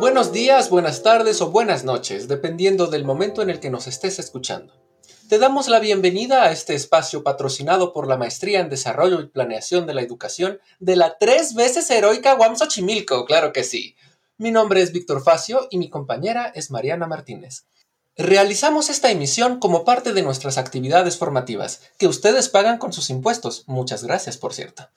Buenos días, buenas tardes o buenas noches, dependiendo del momento en el que nos estés escuchando. Te damos la bienvenida a este espacio patrocinado por la Maestría en Desarrollo y Planeación de la Educación de la tres veces heroica UAM Xochimilco, claro que sí. Mi nombre es Víctor Facio y mi compañera es Mariana Martínez. Realizamos esta emisión como parte de nuestras actividades formativas, que ustedes pagan con sus impuestos. Muchas gracias, por cierto.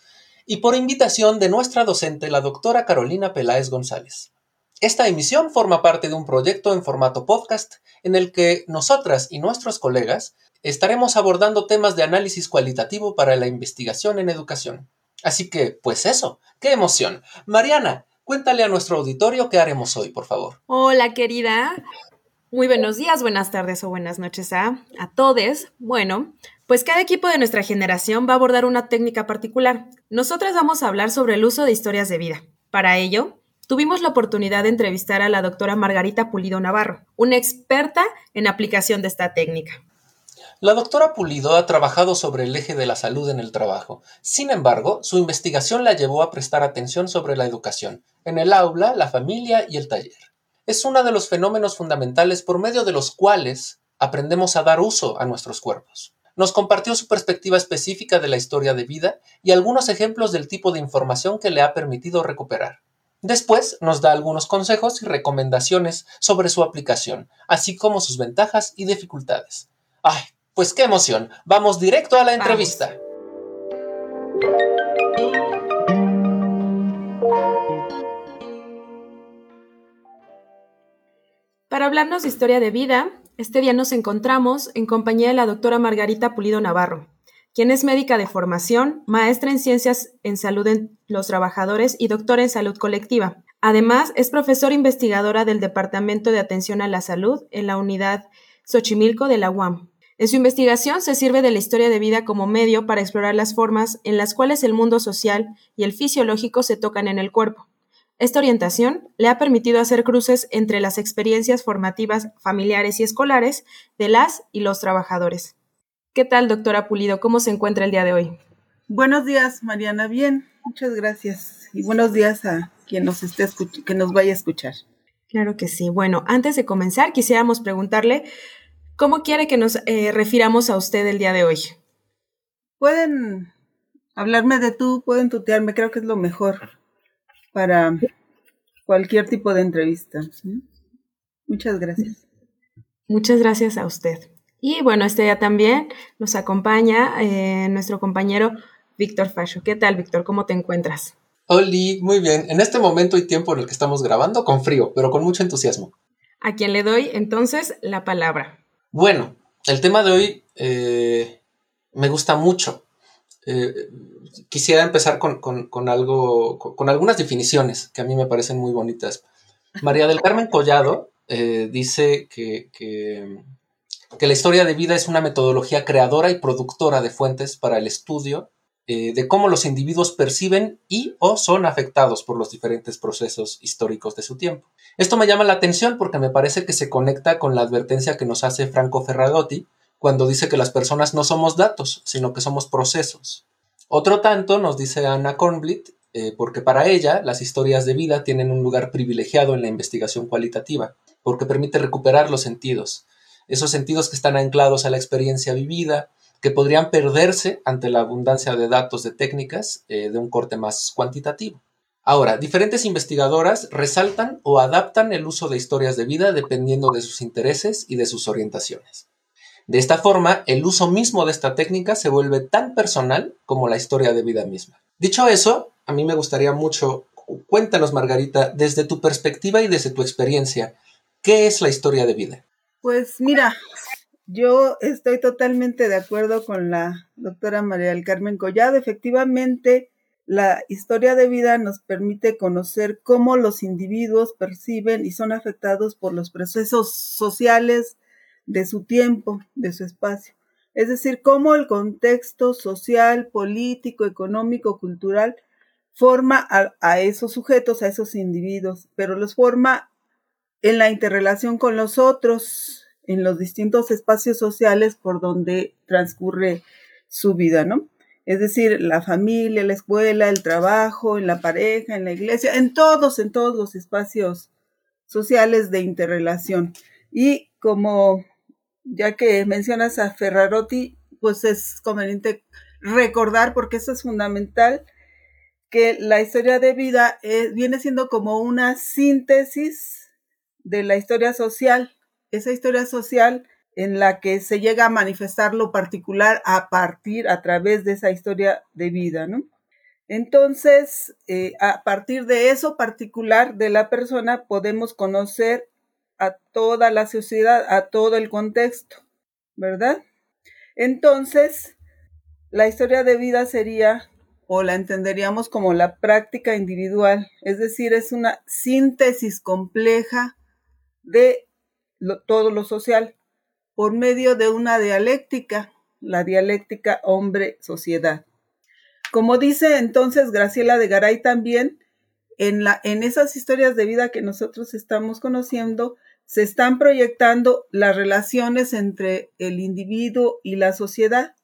Y por invitación de nuestra docente, la doctora Carolina Peláez González. Esta emisión forma parte de un proyecto en formato podcast en el que nosotras y nuestros colegas estaremos abordando temas de análisis cualitativo para la investigación en educación. Así que, pues eso, qué emoción. Mariana, cuéntale a nuestro auditorio qué haremos hoy, por favor. Hola, querida. Muy buenos días, buenas tardes o buenas noches a, a todos. Bueno, pues cada equipo de nuestra generación va a abordar una técnica particular. Nosotras vamos a hablar sobre el uso de historias de vida. Para ello, tuvimos la oportunidad de entrevistar a la doctora Margarita Pulido Navarro, una experta en aplicación de esta técnica. La doctora Pulido ha trabajado sobre el eje de la salud en el trabajo. Sin embargo, su investigación la llevó a prestar atención sobre la educación, en el aula, la familia y el taller es uno de los fenómenos fundamentales por medio de los cuales aprendemos a dar uso a nuestros cuerpos. Nos compartió su perspectiva específica de la historia de vida y algunos ejemplos del tipo de información que le ha permitido recuperar. Después nos da algunos consejos y recomendaciones sobre su aplicación, así como sus ventajas y dificultades. ¡Ay! Pues qué emoción. Vamos directo a la entrevista. Para hablarnos de historia de vida, este día nos encontramos en compañía de la doctora Margarita Pulido Navarro, quien es médica de formación, maestra en ciencias en salud en los trabajadores y doctora en salud colectiva. Además, es profesora investigadora del Departamento de Atención a la Salud en la unidad Xochimilco de la UAM. En su investigación se sirve de la historia de vida como medio para explorar las formas en las cuales el mundo social y el fisiológico se tocan en el cuerpo esta orientación le ha permitido hacer cruces entre las experiencias formativas familiares y escolares de las y los trabajadores. ¿Qué tal, doctora Pulido? ¿Cómo se encuentra el día de hoy? Buenos días, Mariana. Bien, muchas gracias. Y buenos días a quien nos esté que nos vaya a escuchar. Claro que sí. Bueno, antes de comenzar, quisiéramos preguntarle cómo quiere que nos eh, refiramos a usted el día de hoy. Pueden hablarme de tú, pueden tutearme, creo que es lo mejor para cualquier tipo de entrevista. Muchas gracias. Muchas gracias a usted. Y bueno, este día también nos acompaña eh, nuestro compañero Víctor Fasho. ¿Qué tal, Víctor? ¿Cómo te encuentras? Hola, muy bien. En este momento y tiempo en el que estamos grabando, con frío, pero con mucho entusiasmo. A quien le doy entonces la palabra. Bueno, el tema de hoy eh, me gusta mucho. Eh, quisiera empezar con, algo, con, algunas definiciones que a mí me parecen muy bonitas. María del Carmen Collado eh, dice que, que, la historia de vida es una metodología creadora y productora de fuentes para el estudio eh, de cómo los individuos perciben y o son afectados por los diferentes procesos históricos de su tiempo. Esto me llama la atención porque me parece que se conecta con la advertencia que nos hace Franco Ferragotti cuando dice que las personas no somos datos, sino que somos procesos. Otro tanto nos dice Anna Kornblit, eh, porque para ella las historias de vida tienen un lugar privilegiado en la investigación cualitativa, porque permite recuperar los sentidos, esos sentidos que están anclados a la experiencia vivida, que podrían perderse ante la abundancia de datos de técnicas eh, de un corte más cuantitativo. Ahora, diferentes investigadoras resaltan o adaptan el uso de historias de vida dependiendo de sus intereses y de sus orientaciones. De esta forma, el uso mismo de esta técnica se vuelve tan personal como la historia de vida misma. Dicho eso, a mí me gustaría mucho, cuéntanos Margarita, desde tu perspectiva y desde tu experiencia, ¿qué es la historia de vida? Pues mira, yo estoy totalmente de acuerdo con la doctora María del Carmen Collado. Efectivamente, la historia de vida nos permite conocer cómo los individuos perciben y son afectados por los procesos sociales, de su tiempo, de su espacio. Es decir, cómo el contexto social, político, económico, cultural forma a, esos sujetos, a esos individuos, pero los forma en la interrelación con los otros, en los distintos espacios sociales por donde transcurre su vida, ¿no? Es decir, la familia, la escuela, el trabajo, en la pareja, en la iglesia, en todos, en todos los espacios sociales de interrelación. Y como ya que mencionas a Ferrarotti, pues es conveniente recordar, porque eso es fundamental, que la historia de vida eh, viene siendo como una síntesis de la historia social. Esa historia social en la que se llega a manifestar lo particular a partir, a través de esa historia de vida, ¿no? Entonces, eh, a partir de eso particular de la persona, podemos conocer a toda la sociedad, a todo el contexto, ¿verdad? Entonces, la historia de vida sería, o la entenderíamos como la práctica individual, es decir, es una síntesis compleja de todo lo social por medio de una dialéctica, la dialéctica hombre-sociedad. Como dice entonces Graciela de Garay también, en, la, en esas historias de vida que nosotros estamos conociendo, se están proyectando las relaciones entre el individuo y la sociedad,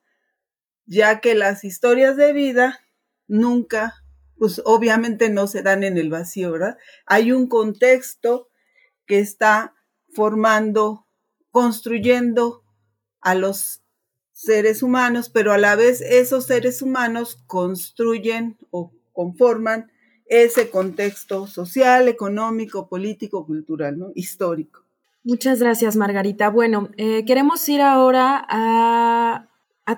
ya que las historias de vida nunca, pues obviamente no se dan en el vacío, ¿verdad? Hay un contexto que está formando construyendo a los seres humanos, pero a la vez esos seres humanos construyen o conforman ese contexto social, económico, político, cultural, ¿no? histórico. Muchas gracias, Margarita. Bueno, eh, queremos ir ahora a,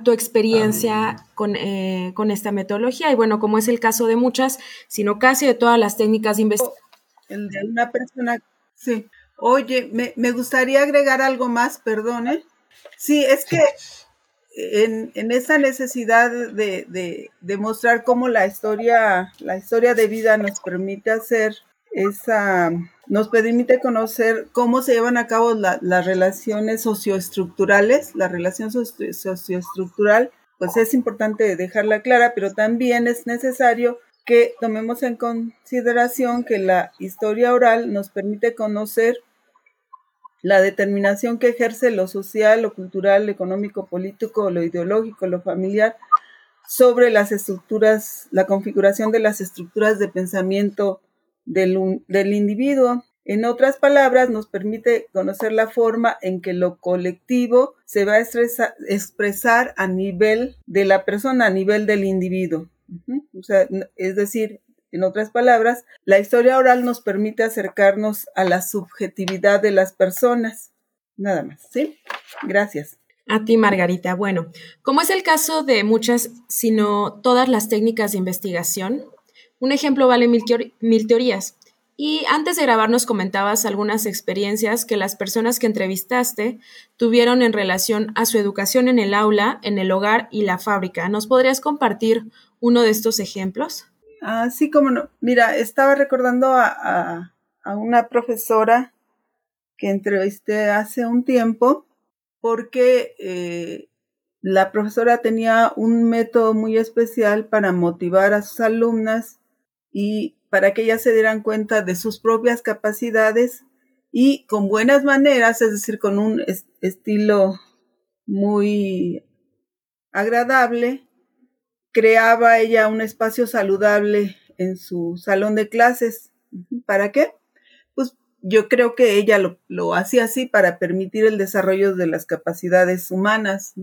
tu experiencia con, eh, con, esta metodología y bueno, como es el caso de muchas, sino casi de todas las técnicas de investigación. El de una persona, sí. Oye, me, gustaría agregar algo más, perdone. Sí, es que en, esa necesidad de, de, mostrar cómo la historia, la historia de vida nos permite hacer esa, nos permite conocer cómo se llevan a cabo las relaciones socioestructurales, la relación socioestructural, pues es importante dejarla clara, pero también es necesario que tomemos en consideración que la historia oral nos permite conocer la determinación que ejerce lo social, lo cultural, lo económico, político, lo ideológico, lo familiar sobre las estructuras, la configuración de las estructuras de pensamiento del, del individuo. En otras palabras, nos permite conocer la forma en que lo colectivo se va a expresar a nivel de la persona, a nivel del individuo. O sea, es decir, en otras palabras, la historia oral nos permite acercarnos a la subjetividad de las personas. Nada más, ¿sí? Gracias. A ti, Margarita. Bueno, como es el caso de muchas, sino todas las técnicas de investigación, un ejemplo vale mil, teorías. Y antes de grabar nos comentabas algunas experiencias que las personas que entrevistaste tuvieron en relación a su educación en el aula, en el hogar y la fábrica. ¿Nos podrías compartir uno de estos ejemplos? Así como no. Mira, estaba recordando a, una profesora que entrevisté hace un tiempo porque eh, la profesora tenía un método muy especial para motivar a sus alumnas y para que ellas se dieran cuenta de sus propias capacidades y con buenas maneras, es decir, con un estilo muy agradable, creaba ella un espacio saludable en su salón de clases. ¿Para qué? Pues yo creo que ella lo, hacía así para permitir el desarrollo de las capacidades humanas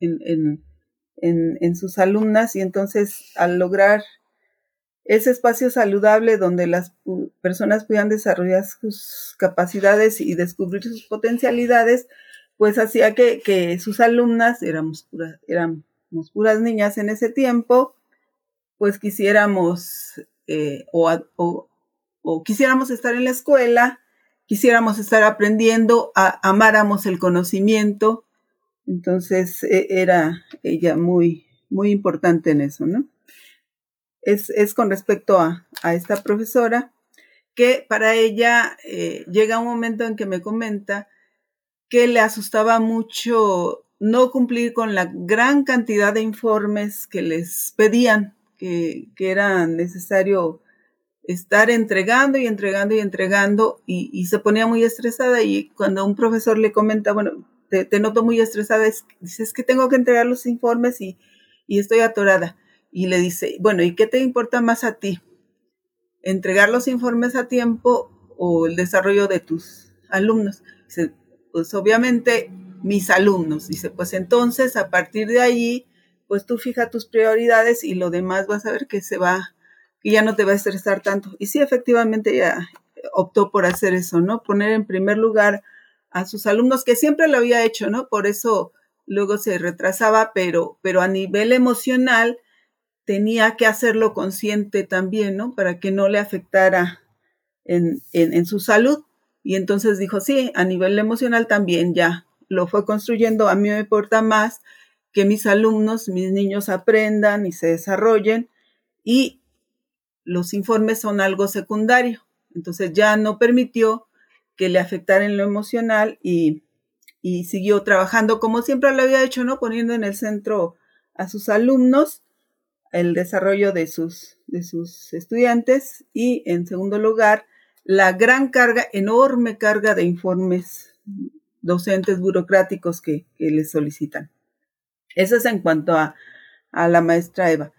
en, en sus alumnas y entonces al lograr ese espacio saludable donde las personas puedan desarrollar sus capacidades y descubrir sus potencialidades, pues hacía que, sus alumnas, éramos puras, éramos puras niñas en ese tiempo, pues quisiéramos eh, o, quisiéramos estar en la escuela, quisiéramos estar aprendiendo, amáramos el conocimiento. Entonces e, era ella muy, muy importante en eso, ¿no? es, con respecto a, esta profesora, que para ella eh, llega un momento en que me comenta que le asustaba mucho no cumplir con la gran cantidad de informes que les pedían, que, era necesario estar entregando y entregando y entregando y, se ponía muy estresada y cuando un profesor le comenta, bueno, te, noto muy estresada, dices que tengo que entregar los informes y, y estoy atorada. Y le dice, bueno, ¿y qué te importa más a ti? ¿Entregar los informes a tiempo o el desarrollo de tus alumnos? Dice, pues obviamente mis alumnos. Dice, pues entonces a partir de ahí, pues tú fija tus prioridades y lo demás vas a ver que se va, que ya no te va a estresar tanto. Y sí, efectivamente ella optó por hacer eso, ¿no? Poner en primer lugar a sus alumnos, que siempre lo había hecho, ¿no? Por eso luego se retrasaba, pero, pero a nivel emocional tenía que hacerlo consciente también, ¿no? Para que no le afectara en, en, su salud. Y entonces dijo, sí, a nivel emocional también ya lo fue construyendo. A mí me importa más que mis alumnos, mis niños aprendan y se desarrollen y los informes son algo secundario. Entonces ya no permitió que le afectara en lo emocional y, y siguió trabajando como siempre lo había hecho, ¿no? Poniendo en el centro a sus alumnos, el desarrollo de sus, de sus estudiantes y, en segundo lugar, la gran carga, enorme carga de informes docentes burocráticos que, les solicitan. Eso es en cuanto a, a la maestra Eva.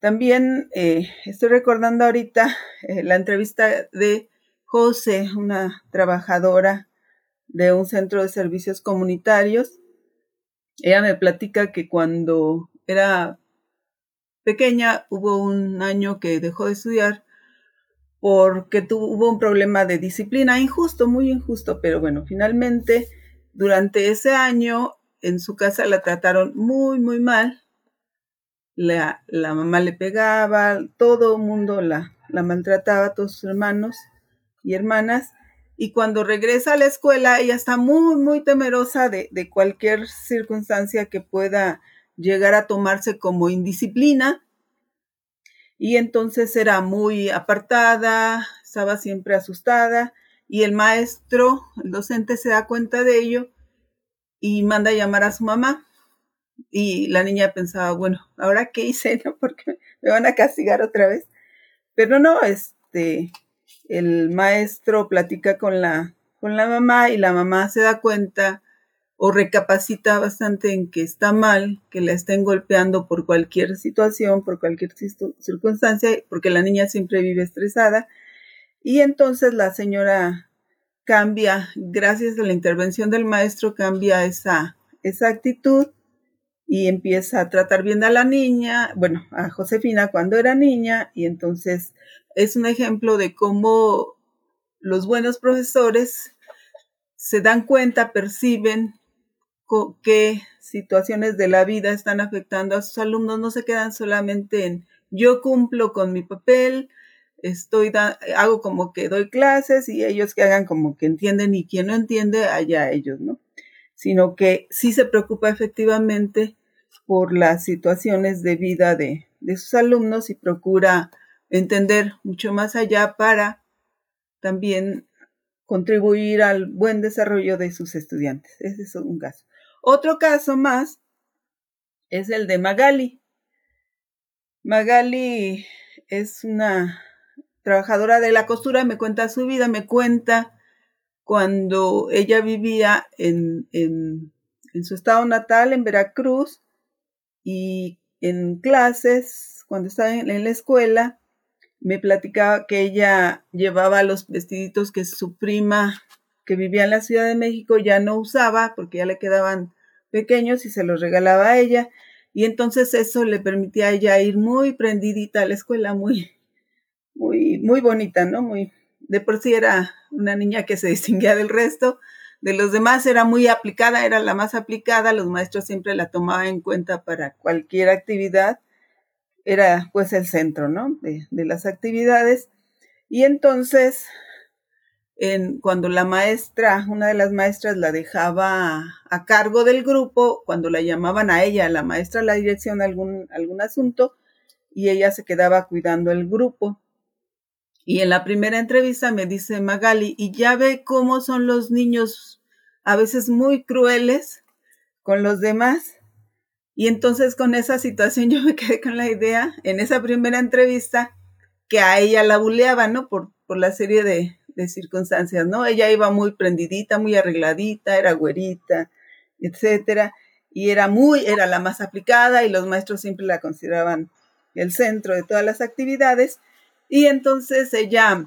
También eh, estoy recordando ahorita eh, la entrevista de José, una trabajadora de un centro de servicios comunitarios. Ella me platica que cuando era pequeña hubo un año que dejó de estudiar porque tuvo un problema de disciplina injusto, muy injusto, pero bueno, finalmente durante ese año en su casa la trataron muy, muy mal. La, la mamá le pegaba, todo el mundo la, la maltrataba, todos sus hermanos y hermanas. Y cuando regresa a la escuela, ella está muy, muy temerosa de, cualquier circunstancia que pueda llegar a tomarse como indisciplina. Y entonces era muy apartada, estaba siempre asustada y el maestro, el docente se da cuenta de ello y manda a llamar a su mamá. Y la niña pensaba, bueno, ¿ahora qué hice? ¿No? Porque me van a castigar otra vez. Pero no, este, el maestro platica con la, con la mamá y la mamá se da cuenta o recapacita bastante en que está mal, que la estén golpeando por cualquier situación, por cualquier circunstancia, porque la niña siempre vive estresada. Y entonces la señora cambia, gracias a la intervención del maestro, cambia esa, esa actitud y empieza a tratar bien a la niña, bueno, a Josefina cuando era niña, y entonces es un ejemplo de cómo los buenos profesores se dan cuenta, perciben qué situaciones de la vida están afectando a sus alumnos, no se quedan solamente en yo cumplo con mi papel, estoy hago como que doy clases y ellos que hagan como que entienden y quien no entiende, allá ellos, ¿no? Sino que sí se preocupa efectivamente por las situaciones de vida de, de sus alumnos y procura entender mucho más allá para también contribuir al buen desarrollo de sus estudiantes. Ese es un caso. Otro caso más es el de Magali. Magali es una trabajadora de la costura, me cuenta su vida, me cuenta cuando ella vivía en, en, su estado natal, en Veracruz, y en clases, cuando estaba en, en la escuela, me platicaba que ella llevaba los vestiditos que su prima que vivía en la Ciudad de México ya no usaba porque ya le quedaban pequeños y se los regalaba a ella. Y entonces eso le permitía a ella ir muy prendidita a la escuela, muy, muy, muy bonita, ¿no? Muy, de por sí era una niña que se distinguía del resto. De los demás era muy aplicada, era la más aplicada, los maestros siempre la tomaban en cuenta para cualquier actividad era pues el centro, ¿no? De, las actividades. Y entonces, en, cuando la maestra, una de las maestras la dejaba a, cargo del grupo, cuando la llamaban a ella, la maestra, a la dirección, algún, algún asunto, y ella se quedaba cuidando el grupo. Y en la primera entrevista me dice Magali, y ya ve cómo son los niños a veces muy crueles con los demás. Y entonces con esa situación yo me quedé con la idea en esa primera entrevista que a ella la buleaba, ¿no? Por, por la serie de, circunstancias, ¿no? Ella iba muy prendidita, muy arregladita, era güerita, etcétera. y era muy, era la más aplicada y los maestros siempre la consideraban el centro de todas las actividades. Y entonces ella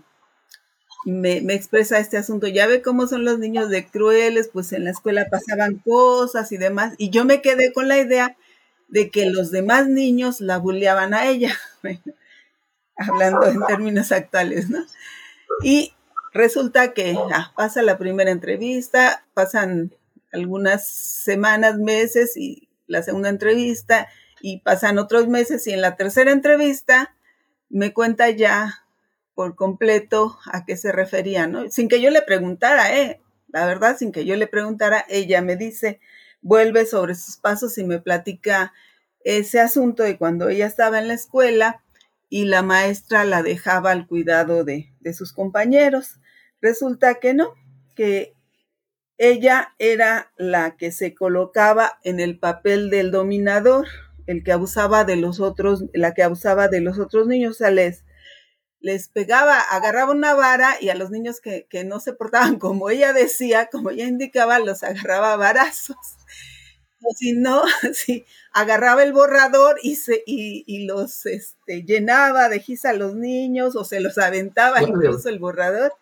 me, expresa este asunto. Ya ve cómo son los niños de crueles, pues en la escuela pasaban cosas y demás. Y yo me quedé con la idea de que los demás niños la bulleaban a ella, hablando en términos actuales, ¿no? Y resulta que ah, pasa la primera entrevista, pasan algunas semanas, meses y la segunda entrevista y pasan otros meses y en la tercera entrevista me cuenta ya por completo a qué se refería, ¿no? Sin que yo le preguntara, ¿eh? La verdad, sin que yo le preguntara, ella me dice, vuelve sobre sus pasos y me platica ese asunto de cuando ella estaba en la escuela y la maestra la dejaba al cuidado de, de sus compañeros. Resulta que no, que ella era la que se colocaba en el papel del dominador, el que abusaba de los otros, la que abusaba de los otros niños, o sea, les, les pegaba, agarraba una vara y a los niños que, que no se portaban como ella decía, como ella indicaba, los agarraba a varazos. O si no, si agarraba el borrador y, se, y, y los este, llenaba de gis a los niños o se los aventaba incluso el borrador.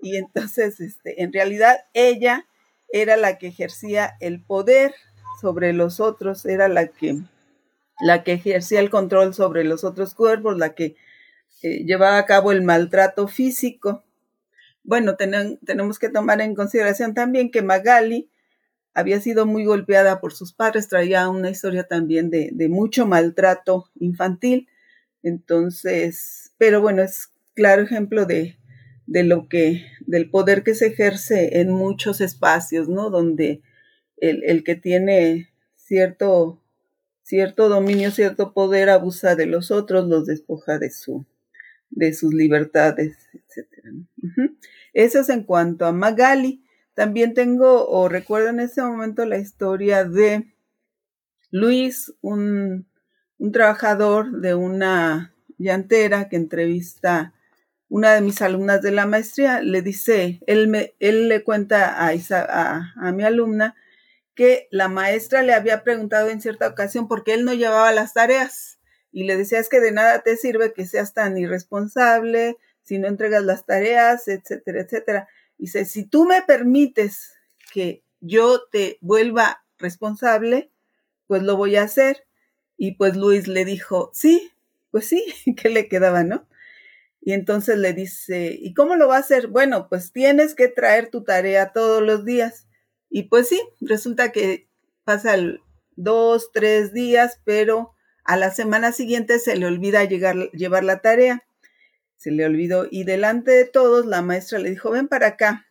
Y entonces, este, en realidad, ella era la que ejercía el poder sobre los otros, era la que, la que ejercía el control sobre los otros cuerpos, la que eh, llevaba a cabo el maltrato físico. Bueno, tenemos que tomar en consideración también que Magali había sido muy golpeada por sus padres, traía una historia también de, mucho maltrato infantil. Entonces, pero bueno, es claro ejemplo de, de lo que, del poder que se ejerce en muchos espacios, ¿no? Donde el que tiene cierto, cierto dominio, cierto poder, abusa de los otros, los despoja de su, de sus libertades, etc. Eso es en cuanto a Magali. También tengo, o recuerdo en ese momento la historia de Luis, un, un trabajador de una llantera que entrevista una de mis alumnas de la maestría le dice, él, me, él le cuenta a, a, a, mi alumna que la maestra le había preguntado en cierta ocasión por qué él no llevaba las tareas y le decía es que de nada te sirve que seas tan irresponsable si no entregas las tareas, etcétera, etcétera. Dice, si tú me permites que yo te vuelva responsable, pues lo voy a hacer. Y pues Luis le dijo, sí, pues sí, ¿qué le quedaba, no? Y entonces le dice, ¿y cómo lo va a hacer? Bueno, pues tienes que traer tu tarea todos los días. Y pues sí, resulta que pasa dos, tres días, pero a la semana siguiente se le olvida llegar, llevar la tarea. Se le olvidó y delante de todos la maestra le dijo, ven para acá.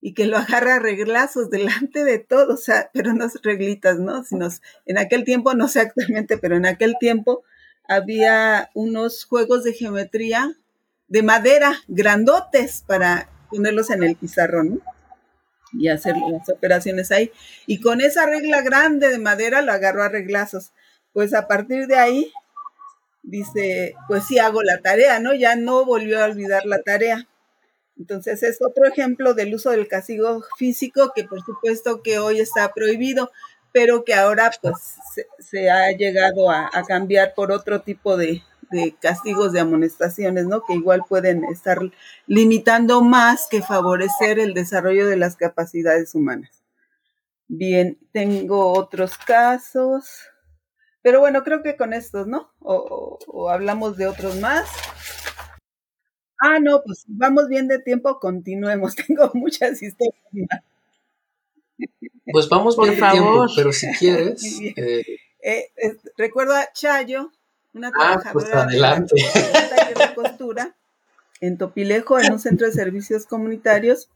Y que lo agarra a reglazos delante de todos, o sea, pero no reglitas, ¿no? Sino, en aquel tiempo, no sé actualmente, pero en aquel tiempo había unos juegos de geometría de madera grandotes para ponerlos en el pizarrón y hacer las operaciones ahí. Y con esa regla grande de madera lo agarró a reglazos. Pues a partir de ahí, dice, pues sí hago la tarea, ¿no? Ya no volvió a olvidar la tarea. Entonces es otro ejemplo del uso del castigo físico que por supuesto que hoy está prohibido, pero que ahora pues se, ha llegado a, cambiar por otro tipo de, castigos de amonestaciones, ¿no? Que igual pueden estar limitando más que favorecer el desarrollo de las capacidades humanas. Bien, tengo otros casos, pero bueno, creo que con estos, ¿no? O, hablamos de otros más. Ah, no, pues vamos bien de tiempo, continuemos. Tengo muchas historias. Pues vamos por el tiempo, pero si quieres. Eh, eh, recuerdo a Chayo, una ah, pues trabajadora de, costura en Topilejo, en un centro de servicios comunitarios.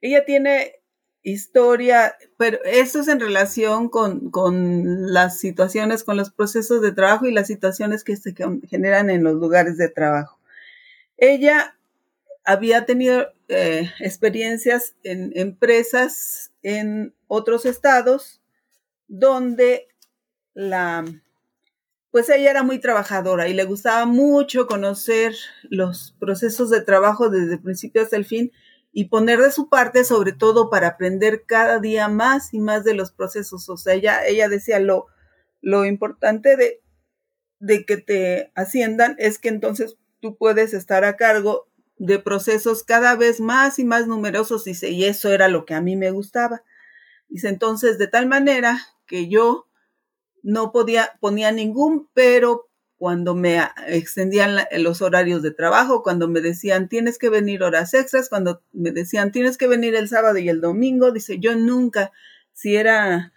Ella tiene historia, pero esto es en relación con, con, las situaciones, con los procesos de trabajo y las situaciones que se generan en los lugares de trabajo. Ella había tenido eh, experiencias en empresas en otros estados donde la pues ella era muy trabajadora y le gustaba mucho conocer los procesos de trabajo desde el principio hasta el fin y poner de su parte, sobre todo para aprender cada día más y más de los procesos. O sea, ella, ella decía lo, lo importante de, de que te asciendan es que entonces tú puedes estar a cargo de procesos cada vez más y más numerosos, y eso era lo que a mí me gustaba. Dice, entonces, de tal manera que yo no podía, ponía ningún pero cuando me extendían los horarios de trabajo, cuando me decían tienes que venir horas extras, cuando me decían tienes que venir el sábado y el domingo, dice yo nunca, si era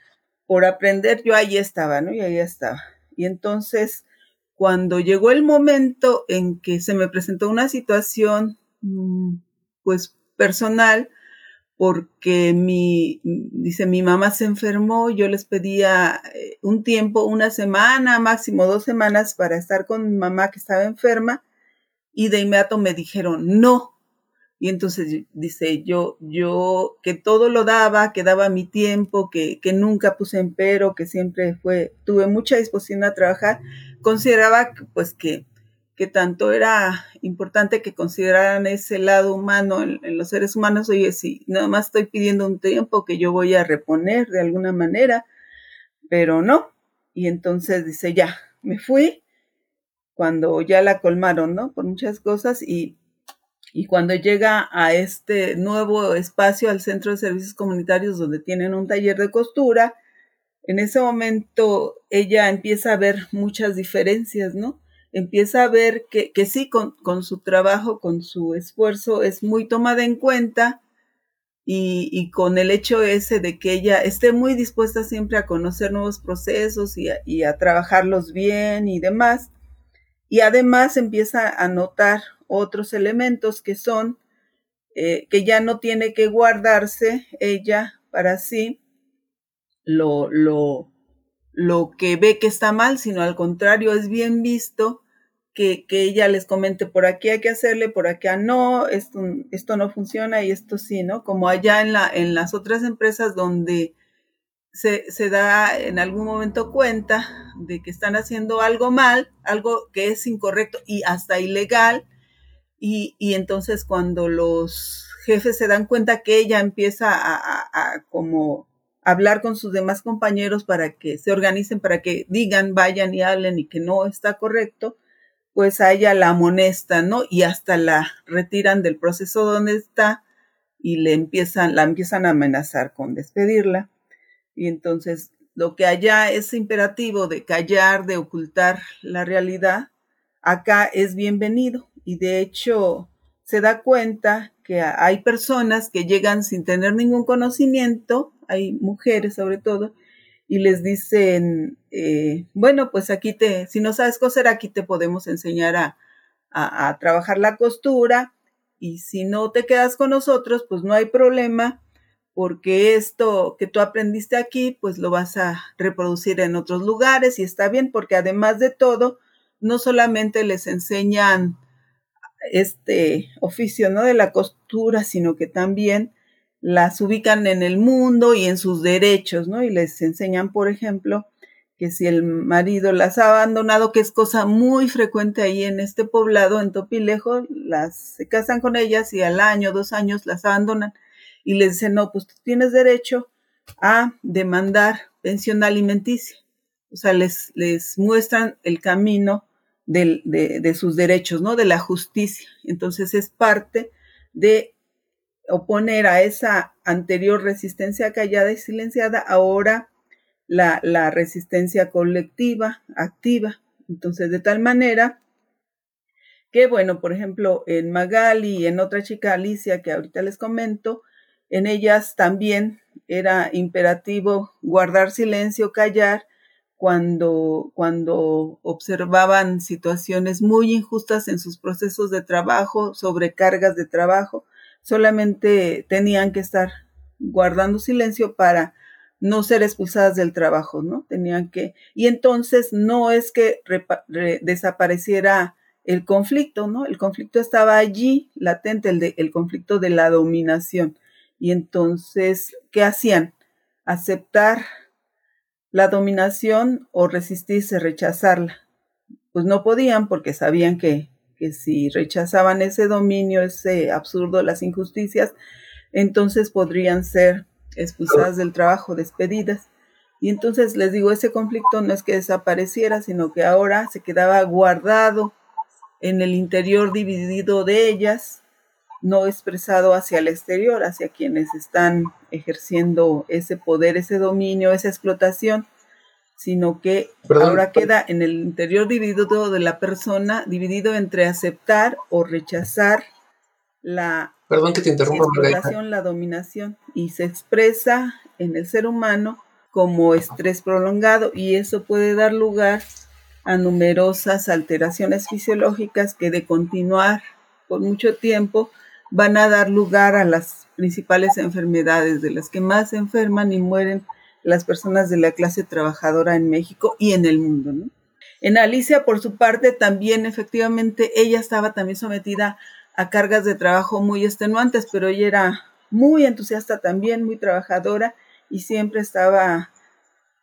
por aprender, yo ahí estaba, ¿no? Y ahí estaba. Y entonces, cuando llegó el momento en que se me presentó una situación, mm, pues personal, porque mi, dice, mi mamá se enfermó, yo les pedía eh, un tiempo, una semana, máximo dos semanas para estar con mi mamá que estaba enferma y de inmediato me dijeron no. Y entonces dice, yo, yo que todo lo daba, que daba mi tiempo, que, que nunca puse en pero, que siempre fue, tuve mucha disposición a trabajar, consideraba pues que que tanto era importante que consideraran ese lado humano en, los seres humanos, oye, si nada más estoy pidiendo un tiempo que yo voy a reponer de alguna manera, pero no. Y entonces dice, ya, me fui cuando ya la colmaron, ¿no? Por muchas cosas y, y cuando llega a este nuevo espacio, al Centro de Servicios Comunitarios, donde tienen un taller de costura, en ese momento ella empieza a ver muchas diferencias, ¿no? Empieza a ver que, que sí, con, con, su trabajo, con su esfuerzo, es muy tomada en cuenta y, y, con el hecho ese de que ella esté muy dispuesta siempre a conocer nuevos procesos y a, trabajarlos bien y demás. Y además empieza a notar otros elementos que son eh, que ya no tiene que guardarse ella para sí lo, lo, lo que ve que está mal, sino al contrario, es bien visto que, que, ella les comente por aquí hay que hacerle, por acá no, esto, esto no funciona y esto sí, ¿no? Como allá en, la, en las otras empresas donde se, se da en algún momento cuenta de que están haciendo algo mal, algo que es incorrecto y hasta ilegal, y, y entonces cuando los jefes se dan cuenta que ella empieza a, a, a como hablar con sus demás compañeros para que se organicen, para que digan, vayan y hablen y que no está correcto, pues a ella la amonestan, ¿no? Y hasta la retiran del proceso donde está y le empiezan, la empiezan a amenazar con despedirla. Y entonces lo que allá es imperativo de callar, de ocultar la realidad, acá es bienvenido. Y de hecho se da cuenta que hay personas que llegan sin tener ningún conocimiento, hay mujeres sobre todo, y les dicen, eh, bueno, pues aquí te, si no sabes coser, aquí te podemos enseñar a, a, a, trabajar la costura y si no te quedas con nosotros, pues no hay problema porque esto que tú aprendiste aquí, pues lo vas a reproducir en otros lugares y está bien porque además de todo, no solamente les enseñan este oficio, ¿no? De la costura, sino que también las ubican en el mundo y en sus derechos, ¿no? Y les enseñan, por ejemplo, que si el marido las ha abandonado, que es cosa muy frecuente ahí en este poblado, en Topilejo, las se casan con ellas y al año, dos años las abandonan y les dicen, no, pues tú tienes derecho a demandar pensión alimenticia. O sea, les, les muestran el camino de, de, de sus derechos, ¿no? De la justicia. Entonces es parte de oponer a esa anterior resistencia callada y silenciada, ahora la, la, resistencia colectiva, activa. Entonces, de tal manera que, bueno, por ejemplo, en Magali y en otra chica, Alicia, que ahorita les comento, en ellas también era imperativo guardar silencio, callar, cuando, cuando observaban situaciones muy injustas en sus procesos de trabajo, sobrecargas de trabajo, solamente tenían que estar guardando silencio para no ser expulsadas del trabajo, ¿no? Tenían que, y entonces no es que desapareciera el conflicto, ¿no? El conflicto estaba allí, latente, el, conflicto de la dominación. Y entonces, ¿qué hacían? Aceptar la dominación o resistirse, rechazarla. Pues no podían porque sabían que que si rechazaban ese dominio, ese absurdo, las injusticias, entonces podrían ser expulsadas del trabajo, despedidas. Y entonces les digo, ese conflicto no es que desapareciera, sino que ahora se quedaba guardado en el interior dividido de ellas, no expresado hacia el exterior, hacia quienes están ejerciendo ese poder, ese dominio, esa explotación, sino que ahora queda en el interior dividido de la persona, dividido entre aceptar o rechazar la Perdón que te interrumpa, explotación, la dominación, y se expresa en el ser humano como estrés prolongado y eso puede dar lugar a numerosas alteraciones fisiológicas que de continuar por mucho tiempo van a dar lugar a las principales enfermedades de las que más se enferman y mueren las personas de la clase trabajadora en México y en el mundo. En Alicia, por su parte, también efectivamente ella estaba también sometida a cargas de trabajo muy extenuantes, pero ella era muy entusiasta también, muy trabajadora y siempre estaba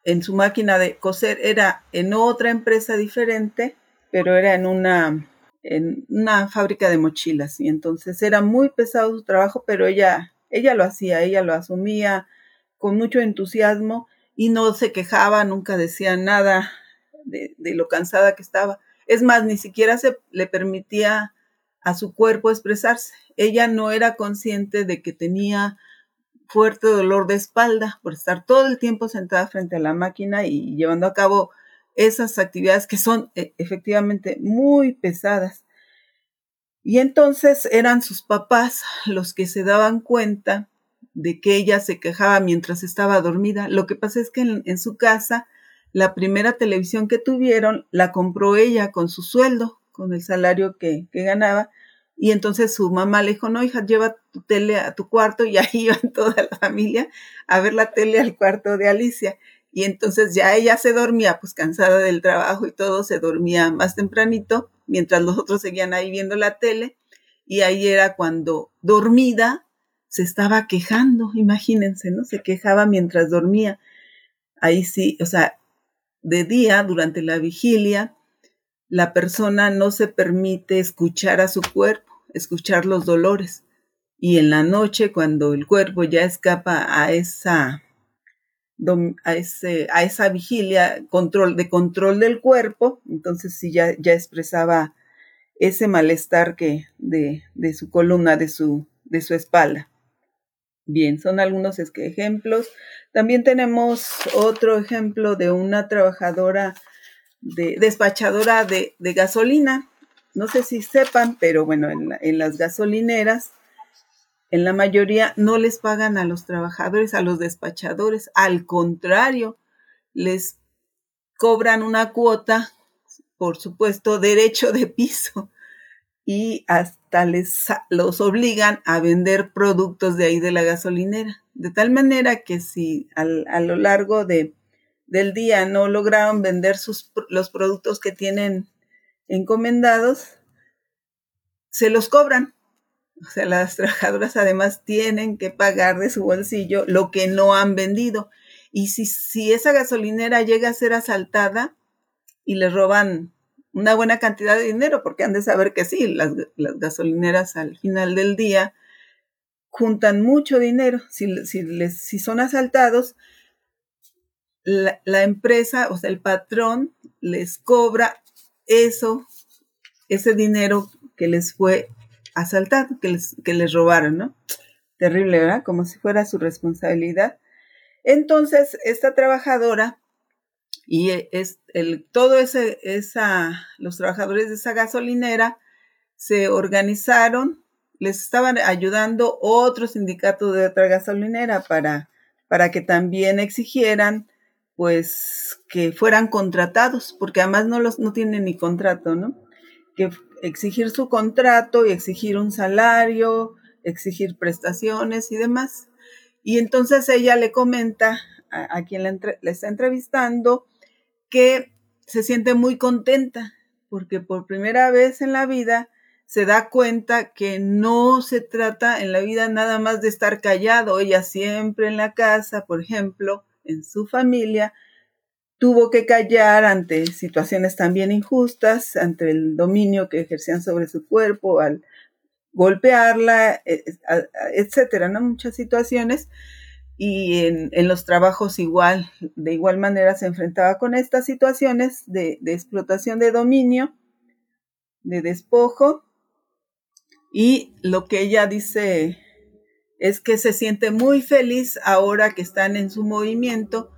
en su máquina de coser. Era en otra empresa diferente, pero era en una, en una fábrica de mochilas y entonces era muy pesado su trabajo, pero ella, ella lo hacía, ella lo asumía con mucho entusiasmo y no se quejaba, nunca decía nada de, de lo cansada que estaba. Es más, ni siquiera se le permitía a su cuerpo expresarse. Ella no era consciente de que tenía fuerte dolor de espalda por estar todo el tiempo sentada frente a la máquina y llevando a cabo esas actividades que son eh, efectivamente muy pesadas. Y entonces eran sus papás los que se daban cuenta de que ella se quejaba mientras estaba dormida. Lo que pasa es que en, su casa, la primera televisión que tuvieron la compró ella con su sueldo, con el salario que ganaba, y entonces su mamá le dijo, no, hija, lleva tu tele a tu cuarto y ahí iban toda la familia a ver la tele al cuarto de Alicia. Y entonces ya ella se dormía, pues cansada del trabajo y todo, se dormía más tempranito, mientras los otros seguían ahí viendo la tele. Y ahí era cuando dormida se estaba quejando, imagínense, ¿no? Se quejaba mientras dormía. Ahí sí, o sea, de día, durante la vigilia, la persona no se permite escuchar a su cuerpo escuchar los dolores. Y en la noche, cuando el cuerpo ya escapa a esa, a, ese, a esa vigilia control, de control del cuerpo, entonces sí ya, ya expresaba ese malestar que de, de su columna, de su, de su espalda. Bien, son algunos ejemplos. También tenemos otro ejemplo de una trabajadora de, despachadora de, gasolina. No sé si sepan, pero bueno, en, las gasolineras, en la mayoría no les pagan a los trabajadores, a los despachadores, al contrario, les cobran una cuota, por supuesto, derecho de piso y hasta les los obligan a vender productos de ahí de la gasolinera. De tal manera que si a lo largo de, del día no lograron vender sus, los productos que tienen encomendados, se los cobran. O sea, las trabajadoras además tienen que pagar de su bolsillo lo que no han vendido. Y si, si esa gasolinera llega a ser asaltada y le roban una buena cantidad de dinero, porque han de saber que sí, las, gasolineras al final del día juntan mucho dinero. Si, si, les, si son asaltados, la, la, empresa, o sea, el patrón les cobra eso, ese dinero que les fue asaltado, que les, que les robaron, ¿no? Terrible, ¿verdad? Como si fuera su responsabilidad. Entonces, esta trabajadora y es el, todo ese, los trabajadores de esa gasolinera se organizaron, les estaban ayudando otros sindicatos de otra gasolinera para, para que también exigieran pues que fueran contratados, porque además no los no tienen ni contrato, ¿no? Que exigir su contrato y exigir un salario, exigir prestaciones y demás. Y entonces ella le comenta a, quien le, le está entrevistando que se siente muy contenta porque por primera vez en la vida se da cuenta que no se trata en la vida nada más de estar callado. Ella siempre en la casa, por ejemplo, en su familia, tuvo que callar ante situaciones también injustas, ante el dominio que ejercían sobre su cuerpo, al golpearla, e, etcétera, ¿no? Muchas situaciones. Y en, los trabajos igual, de igual manera se enfrentaba con estas situaciones de, de explotación de dominio, de despojo. Y lo que ella dice es que se siente muy feliz ahora que están en su movimiento,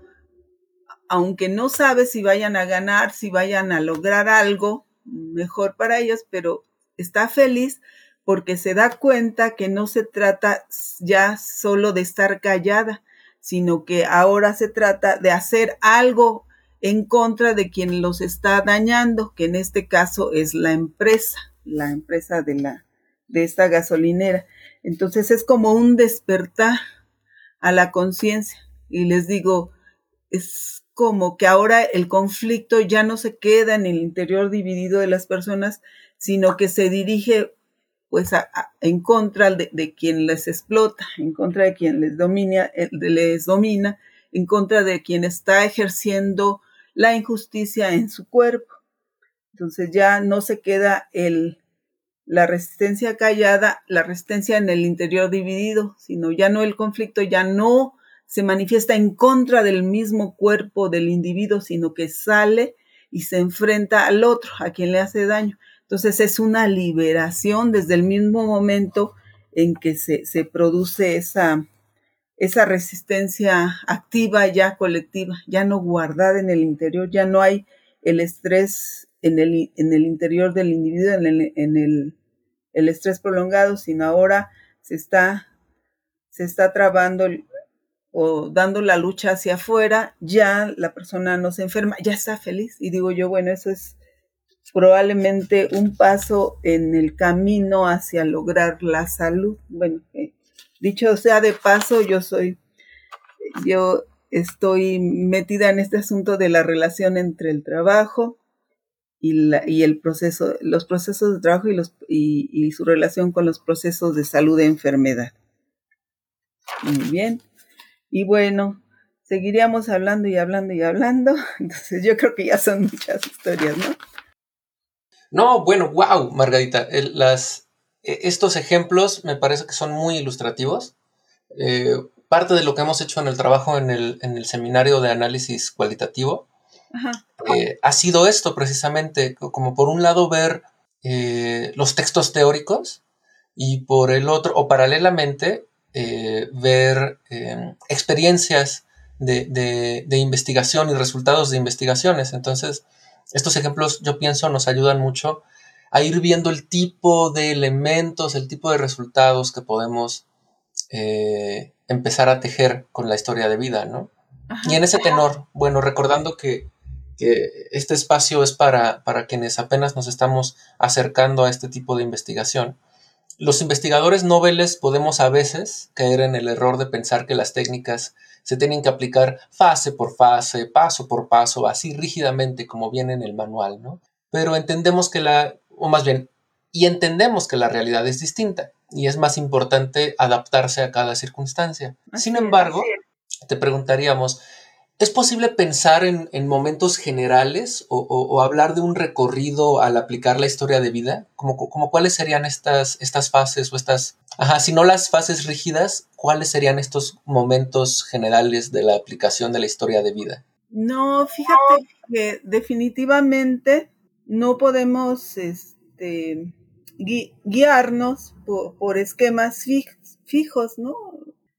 aunque no sabe si vayan a ganar, si vayan a lograr algo mejor para ellos, pero está feliz porque se da cuenta que no se trata ya solo de estar callada, sino que ahora se trata de hacer algo en contra de quien los está dañando, que en este caso es la empresa, la empresa de la de esta gasolinera. Entonces es como un despertar a la conciencia y les digo, es como que ahora el conflicto ya no se queda en el interior dividido de las personas, sino que se dirige pues en contra de, quien les explota, en contra de quien les domina, eh, les domina, en contra de quien está ejerciendo la injusticia en su cuerpo. Entonces ya no se queda el, la resistencia callada, la resistencia en el interior dividido, sino ya no el conflicto, ya no se manifiesta en contra del mismo cuerpo del individuo, sino que sale y se enfrenta al otro, a quien le hace daño. Entonces es una liberación desde el mismo momento en que se, se produce esa, esa resistencia activa ya colectiva, ya no guardada en el interior, ya no hay el estrés en el, en el interior del individuo, en el, en el, el estrés prolongado, sino ahora se está, se está trabando o dando la lucha hacia afuera, ya la persona no se enferma, ya está feliz. Y digo yo, bueno, eso es probablemente un paso en el camino hacia lograr la salud. Bueno, eh, dicho sea de paso, yo soy, yo estoy metida en este asunto de la relación entre el trabajo y, y el proceso, los procesos de trabajo y, los, y su relación con los procesos de salud e enfermedad. Muy bien. Y bueno, seguiríamos hablando y hablando y hablando. Entonces yo creo que ya son muchas historias, ¿no? No, bueno, wow, Margarita. las, e, estos ejemplos me parece que son muy ilustrativos. Eh, parte de lo que hemos hecho en el trabajo en el, en el seminario de análisis cualitativo eh, ha sido esto precisamente, como por un lado ver eh, los textos teóricos y por el otro, o paralelamente, ver em, experiencias de, investigación y resultados de investigaciones. Entonces, estos ejemplos yo pienso nos ayudan mucho a ir viendo el tipo de elementos, el tipo de resultados que podemos eh, empezar a tejer con la historia de vida, ¿no? Y en ese tenor, bueno, recordando que, este espacio es para, para quienes apenas nos estamos acercando a este tipo de investigación, los investigadores noveles podemos a veces caer en el error de pensar que las técnicas se tienen que aplicar fase por fase, paso por paso, así rígidamente como viene en el manual, ¿no? Pero entendemos que la, o más bien, y entendemos que la realidad es distinta y es más importante adaptarse a cada circunstancia. Sin embargo, te preguntaríamos, ¿Es posible pensar en, momentos generales o, hablar de un recorrido al aplicar la historia de vida? Como, cuáles serían estas, estas fases o estas, ajá, si no las fases rígidas, cuáles serían estos momentos generales de la aplicación de la historia de vida? No, fíjate que definitivamente no podemos este, guiarnos por esquemas fijos, ¿no?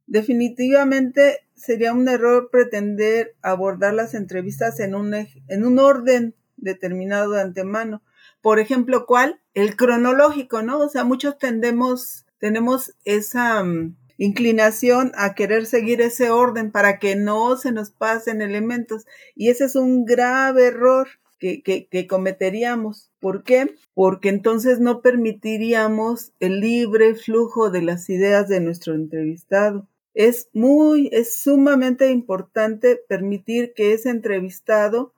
Definitivamente sería un error pretender abordar las entrevistas en un, en un orden determinado de antemano. Por ejemplo, ¿cuál? El cronológico, ¿no? O sea, muchos tendemos, tenemos esa mm, inclinación a querer seguir ese orden para que no se nos pasen elementos. Y ese es un grave error que, que, que cometeríamos. ¿Por qué? Porque entonces no permitiríamos el libre flujo de las ideas de nuestro entrevistado es muy, es sumamente importante permitir que ese entrevistado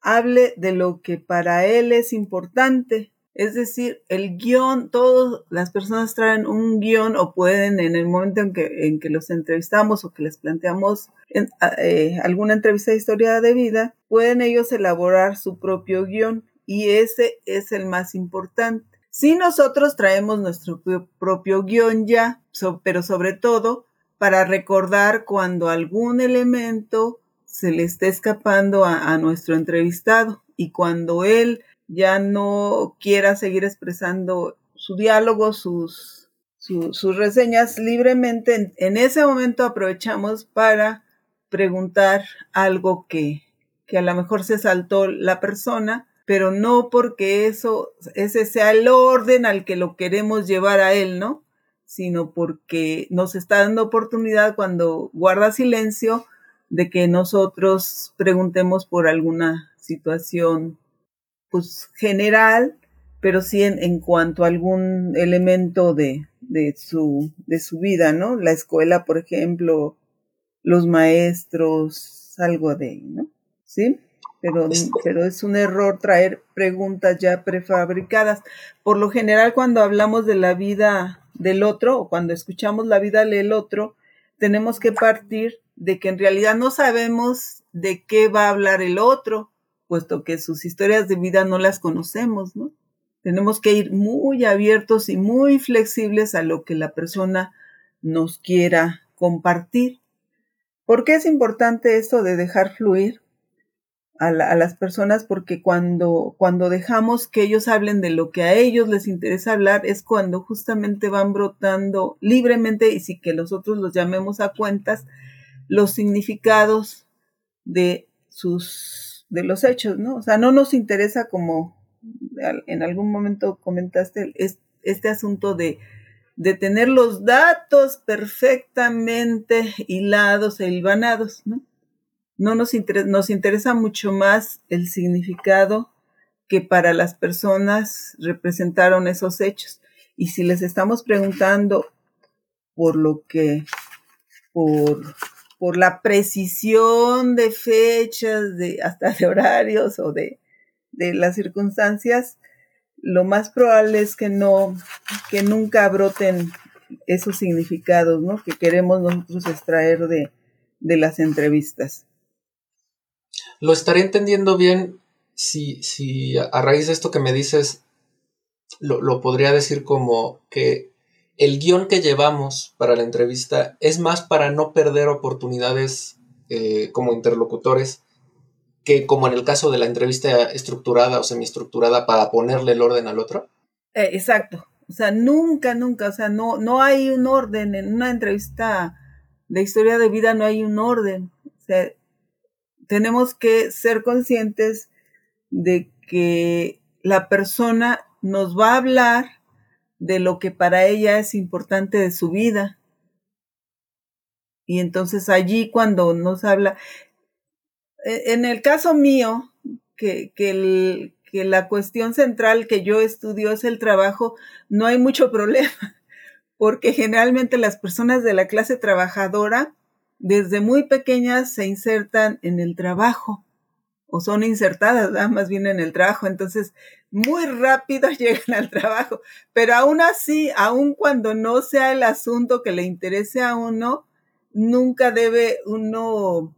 hable de lo que para él es importante. Es decir, el guion, todas las personas traen un guion o pueden en el momento en que, en que los entrevistamos o que les planteamos en, eh, alguna entrevista de historia de vida, pueden ellos elaborar su propio guion y ese es el más importante. Si nosotros traemos nuestro propio guion ya, pero sobre todo para recordar cuando algún elemento se le esté escapando a, nuestro entrevistado y cuando él ya no quiera seguir expresando su diálogo, sus, sus reseñas libremente, en, ese momento aprovechamos para preguntar algo que, que a lo mejor se saltó la persona, pero no porque eso, ese sea el orden al que lo queremos llevar a él, ¿no? Sino porque nos está dando oportunidad cuando guarda silencio de que nosotros preguntemos por alguna situación pues general, pero sí en, cuanto a algún elemento de, de, su, de su vida, ¿no? La escuela, por ejemplo, los maestros, algo de, ¿no? ¿Sí? Pero, este pero es un error traer preguntas ya prefabricadas. Por lo general, cuando hablamos de la vida del otro o cuando escuchamos la vida del otro, tenemos que partir de que en realidad no sabemos de qué va a hablar el otro, puesto que sus historias de vida no las conocemos, ¿no? Tenemos que ir muy abiertos y muy flexibles a lo que la persona nos quiera compartir. ¿Por qué es importante esto de dejar fluir a, las personas? Porque cuando, cuando dejamos que ellos hablen de lo que a ellos les interesa hablar, es cuando justamente van brotando libremente y si que nosotros los llamemos a cuentas, los significados de sus de los hechos, ¿no? O sea, no nos interesa como en algún momento comentaste este asunto de, de tener los datos perfectamente hilados e hilvanados, ¿no? No nos interesa, mucho más el significado que para las personas representaron esos hechos. Y si les estamos preguntando por lo que, por la precisión de fechas, de, hasta de horarios o de, de las circunstancias, lo más probable es que no, que nunca broten esos significados, ¿no? Que queremos nosotros extraer de las entrevistas. Lo estaré entendiendo bien si, si a raíz de esto que me dices, lo, lo podría decir como que el guion que llevamos para la entrevista es más para no perder oportunidades eh, como interlocutores que como en el caso de la entrevista estructurada o semiestructurada para ponerle el orden al otro. Eh, exacto. O sea, nunca, nunca, o sea, no, no hay un orden. En una entrevista de historia de vida no hay un orden. O sea, tenemos que ser conscientes de que la persona nos va a hablar de lo que para ella es importante de su vida. Y entonces allí cuando nos habla, e, en el caso mío, que, que, que la cuestión central que yo estudio es el trabajo, no hay mucho problema, porque generalmente las personas de la clase trabajadora desde muy pequeñas se insertan en el trabajo o son insertadas más bien en el trabajo, entonces muy rápido llegan al trabajo, pero aún así, aun cuando no sea el asunto que le interese a uno, nunca debe uno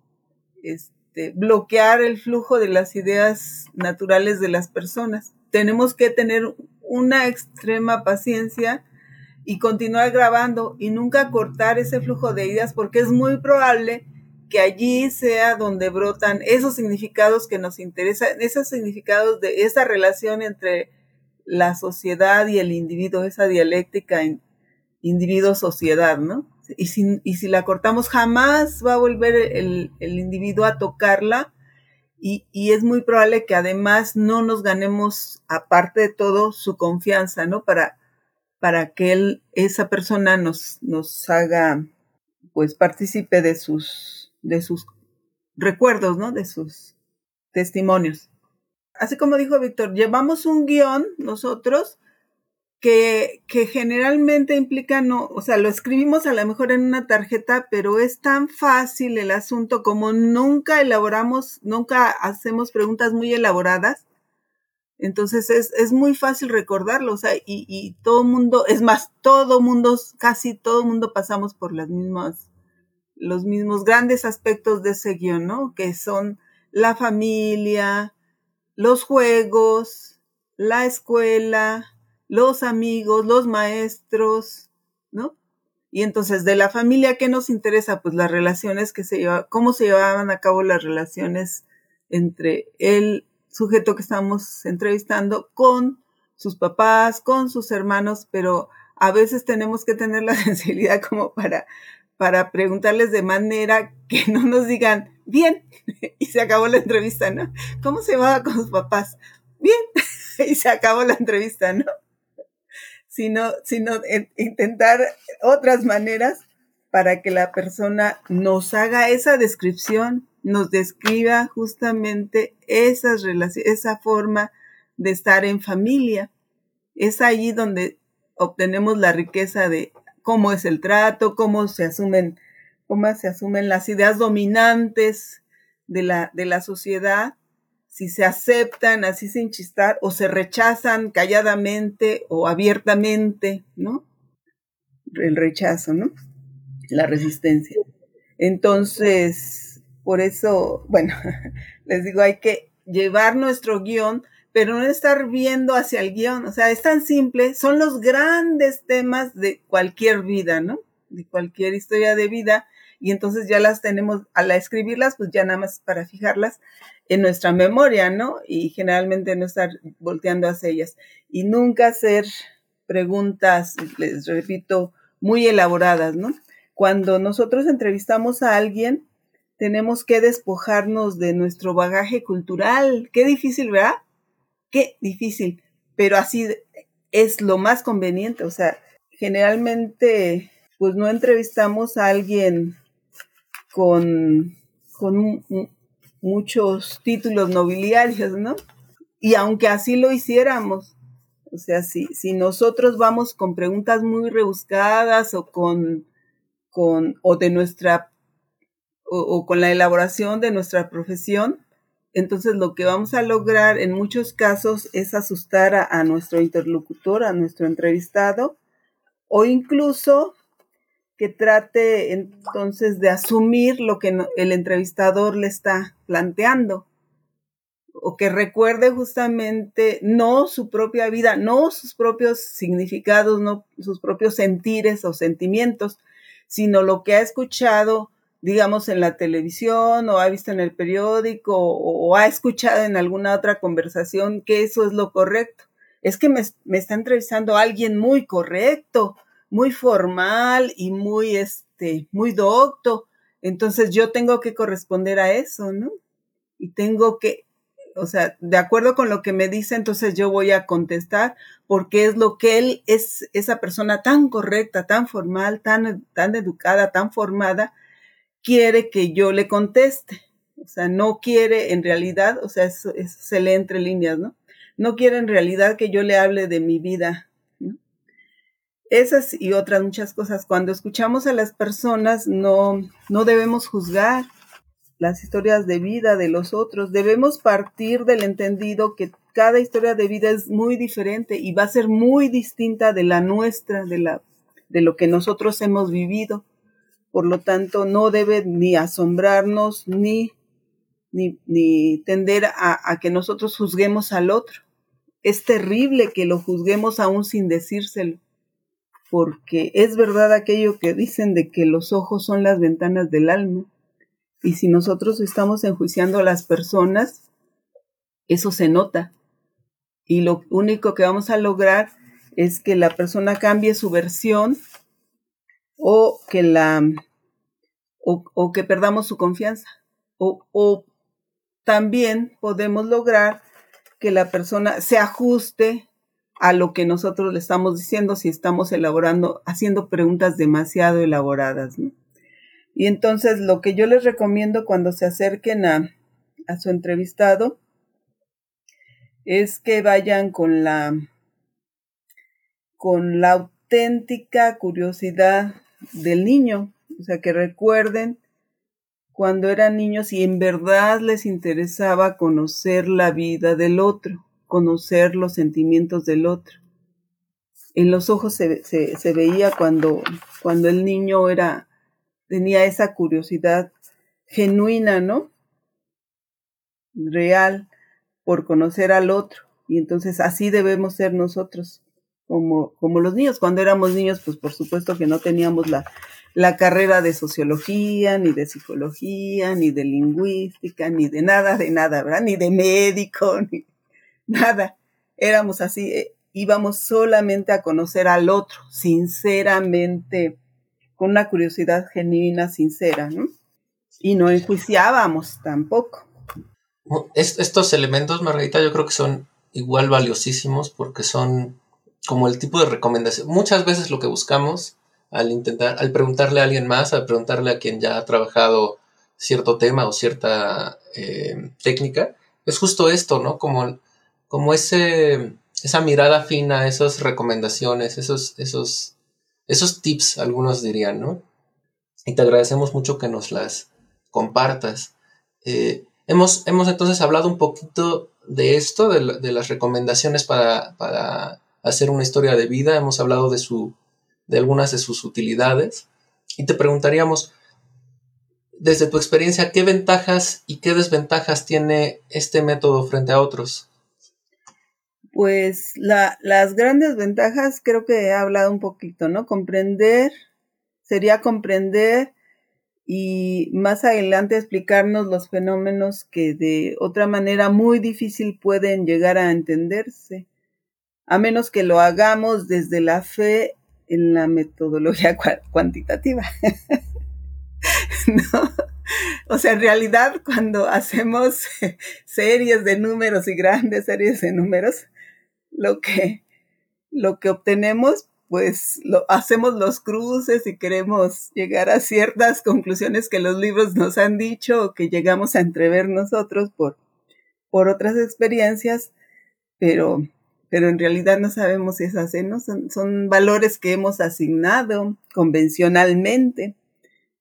este, bloquear el flujo de las ideas naturales de las personas. Tenemos que tener una extrema paciencia y continuar grabando y nunca cortar ese flujo de ideas porque es muy probable que allí sea donde brotan esos significados que nos interesan, esos significados de esa relación entre la sociedad y el individuo, esa dialéctica en individuo-sociedad, ¿no? Y si, y si la cortamos, jamás va a volver el, el individuo a tocarla y, y, es muy probable que además no nos ganemos, aparte de todo, su confianza, ¿no? Para, para que él, esa persona nos, nos haga, pues, partícipe de sus de sus recuerdos, ¿no? De sus testimonios. Así como dijo Víctor, llevamos un guion nosotros que, que generalmente implica, no, o sea, lo escribimos a lo mejor en una tarjeta, pero es tan fácil el asunto como nunca elaboramos, nunca hacemos preguntas muy elaboradas. Entonces es, es muy fácil recordarlo, o sea, y, y todo mundo, es más, todo mundo, casi todo mundo pasamos por las mismas, los mismos grandes aspectos de ese guion, ¿no? Que son la familia, los juegos, la escuela, los amigos, los maestros, ¿no? Y entonces, de la familia, ¿qué nos interesa? Pues las relaciones que se llevaban, cómo se llevaban a cabo las relaciones entre el sujeto que estamos entrevistando con sus papás, con sus hermanos, pero a veces tenemos que tener la sensibilidad como para, para preguntarles de manera que no nos digan, bien, y se acabó la entrevista, ¿no? ¿Cómo se va con sus papás? Bien, y se acabó la entrevista, ¿no? Sino, sino intentar otras maneras para que la persona nos haga esa descripción nos describa justamente esas relaciones, esa forma de estar en familia. Es allí donde obtenemos la riqueza de cómo es el trato, cómo se asumen, cómo se asumen las ideas dominantes de la, de la sociedad, si se aceptan así sin chistar o se rechazan calladamente o abiertamente, ¿no? El rechazo, ¿no? La resistencia. Entonces, por eso, bueno, les digo, hay que llevar nuestro guion, pero no estar viendo hacia el guion. O sea, es tan simple, son los grandes temas de cualquier vida, ¿no? De cualquier historia de vida. Y entonces ya las tenemos, al escribirlas, pues ya nada más para fijarlas en nuestra memoria, ¿no? Y generalmente no estar volteando hacia ellas. Y nunca hacer preguntas, les repito, muy elaboradas, ¿no? Cuando nosotros entrevistamos a alguien, tenemos que despojarnos de nuestro bagaje cultural. Qué difícil, ¿verdad? Qué difícil, pero así es lo más conveniente. O sea, generalmente, pues no entrevistamos a alguien con, con muchos títulos nobiliarios, ¿no? Y aunque así lo hiciéramos, o sea, si, si nosotros vamos con preguntas muy rebuscadas o con, con, o de nuestra o, con la elaboración de nuestra profesión, entonces lo que vamos a lograr en muchos casos es asustar a, nuestro interlocutor, a nuestro entrevistado, o incluso que trate entonces de asumir lo que el entrevistador le está planteando, o que recuerde justamente no su propia vida, no sus propios significados, no sus propios sentires o sentimientos, sino lo que ha escuchado digamos, en la televisión o ha visto en el periódico o, ha escuchado en alguna otra conversación que eso es lo correcto. Es que me, me está entrevistando alguien muy correcto, muy formal y muy, este, muy docto. Entonces yo tengo que corresponder a eso, ¿no? Y tengo que, o sea, de acuerdo con lo que me dice, entonces yo voy a contestar porque es lo que él es, esa persona tan correcta, tan formal, tan, tan educada, tan formada, quiere que yo le conteste. O sea, no quiere en realidad, o sea, eso, se lee entre líneas, ¿no? No quiere en realidad que yo le hable de mi vida. Esas y otras muchas cosas. Cuando escuchamos a las personas, no, no debemos juzgar las historias de vida de los otros. Debemos partir del entendido que cada historia de vida es muy diferente y va a ser muy distinta de la nuestra, de, la, de lo que nosotros hemos vivido por lo tanto no debe ni asombrarnos ni, ni, tender a, a, que nosotros juzguemos al otro. Es terrible que lo juzguemos aún sin decírselo, porque es verdad aquello que dicen de que los ojos son las ventanas del alma, y si nosotros estamos enjuiciando a las personas, eso se nota, y lo único que vamos a lograr es que la persona cambie su versión o que la o, que perdamos su confianza o, o también podemos lograr que la persona se ajuste a lo que nosotros le estamos diciendo si estamos elaborando, haciendo preguntas demasiado elaboradas. Y entonces lo que yo les recomiendo cuando se acerquen a, a su entrevistado es que vayan con la con la auténtica curiosidad del niño, o sea, que recuerden cuando eran niños y en verdad les interesaba conocer la vida del otro, conocer los sentimientos del otro. En los ojos se, se, veía cuando, cuando el niño era, tenía esa curiosidad genuina, ¿no? Real por conocer al otro. Y entonces así debemos ser nosotros, como, como los niños. Cuando éramos niños, pues por supuesto que no teníamos la, la carrera de sociología, ni de psicología, ni de lingüística, ni de nada, de nada, ¿verdad? Ni de médico, ni nada. Éramos así, eh, íbamos solamente a conocer al otro, sinceramente, con una curiosidad genuina, sincera, ¿no? Y no enjuiciábamos tampoco. estos elementos, Margarita, yo creo que son igual valiosísimos porque son como el tipo de recomendación. Muchas veces lo que buscamos al intentar, al preguntarle a alguien más, al preguntarle a quien ya ha trabajado cierto tema o cierta eh, técnica, es justo esto, ¿no? Como, como ese, esa mirada fina, esas recomendaciones, esos, esos, esos tips, algunos dirían, ¿no? Y te agradecemos mucho que nos las compartas. Eh, hemos, hemos entonces hablado un poquito de esto, de, de las recomendaciones para, para hacer una historia de vida, hemos hablado de su de algunas de sus utilidades y te preguntaríamos, desde tu experiencia, ¿qué ventajas y qué desventajas tiene este método frente a otros? Pues las grandes ventajas creo que he hablado un poquito, ¿no? Comprender, sería comprender y más adelante explicarnos los fenómenos que de otra manera muy difícil pueden llegar a entenderse, a menos que lo hagamos desde la fe en la metodología cuantitativa. ¿No? O sea, en realidad cuando hacemos series de números y grandes series de números, lo que, lo que obtenemos, pues lo, hacemos los cruces y queremos llegar a ciertas conclusiones que los libros nos han dicho o que llegamos a entrever nosotros por, por otras experiencias, pero pero en realidad no sabemos si es así, ¿no? Son, valores que hemos asignado convencionalmente.